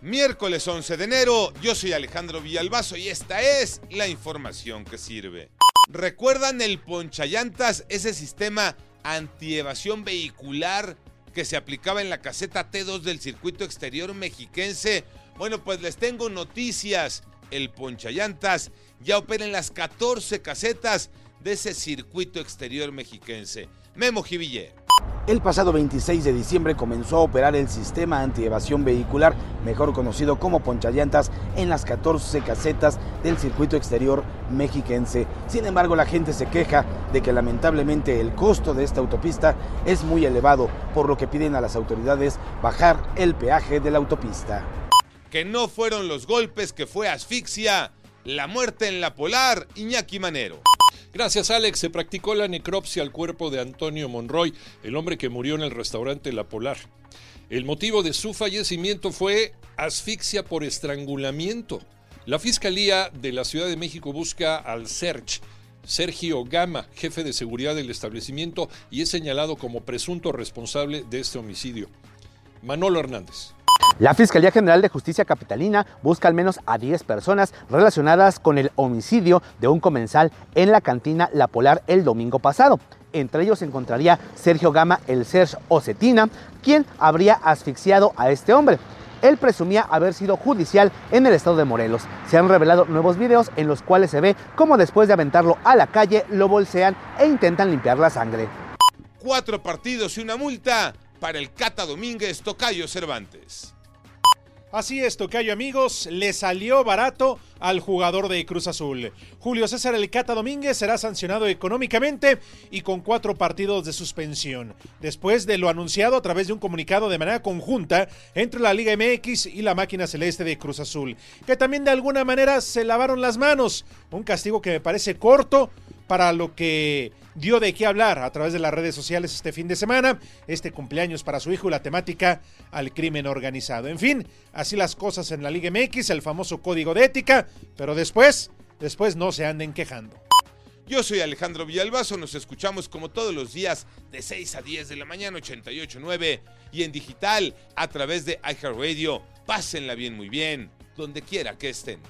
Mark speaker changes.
Speaker 1: Miércoles 11 de enero, yo soy Alejandro Villalbazo y esta es la información que sirve. ¿Recuerdan el ponchallantas, ese sistema antievasión vehicular que se aplicaba en la caseta T2 del circuito exterior mexiquense? Bueno, pues les tengo noticias. El ponchallantas ya opera en las 14 casetas de ese circuito exterior mexiquense. Memo Jiville.
Speaker 2: El pasado 26 de diciembre comenzó a operar el sistema antievasión vehicular, mejor conocido como ponchallantas, en las 14 casetas del circuito exterior mexiquense. Sin embargo, la gente se queja de que lamentablemente el costo de esta autopista es muy elevado, por lo que piden a las autoridades bajar el peaje de la autopista.
Speaker 1: Que no fueron los golpes, que fue asfixia. La muerte en la polar, Iñaki Manero.
Speaker 3: Gracias, Alex. Se practicó la necropsia al cuerpo de Antonio Monroy, el hombre que murió en el restaurante La Polar. El motivo de su fallecimiento fue asfixia por estrangulamiento. La Fiscalía de la Ciudad de México busca al Serch, Sergio Gama, jefe de seguridad del establecimiento, y es señalado como presunto responsable de este homicidio. Manolo Hernández.
Speaker 4: La Fiscalía General de Justicia Capitalina busca al menos a 10 personas relacionadas con el homicidio de un comensal en la cantina La Polar el domingo pasado. Entre ellos se encontraría Sergio Gama, el Serge Ocetina, quien habría asfixiado a este hombre. Él presumía haber sido judicial en el estado de Morelos. Se han revelado nuevos videos en los cuales se ve cómo después de aventarlo a la calle lo bolsean e intentan limpiar la sangre.
Speaker 1: Cuatro partidos y una multa para el Cata Domínguez Tocayo Cervantes.
Speaker 5: Así es, Tocayo amigos, le salió barato al jugador de Cruz Azul. Julio César El Cata Domínguez será sancionado económicamente y con cuatro partidos de suspensión, después de lo anunciado a través de un comunicado de manera conjunta entre la Liga MX y la máquina celeste de Cruz Azul, que también de alguna manera se lavaron las manos. Un castigo que me parece corto para lo que dio de qué hablar a través de las redes sociales este fin de semana, este cumpleaños para su hijo y la temática al crimen organizado. En fin, así las cosas en la Liga MX, el famoso código de ética, pero después, después no se anden quejando.
Speaker 1: Yo soy Alejandro Villalbazo, nos escuchamos como todos los días de 6 a 10 de la mañana 88.9 y en digital a través de iHeartRadio. Pásenla bien, muy bien, donde quiera que estén.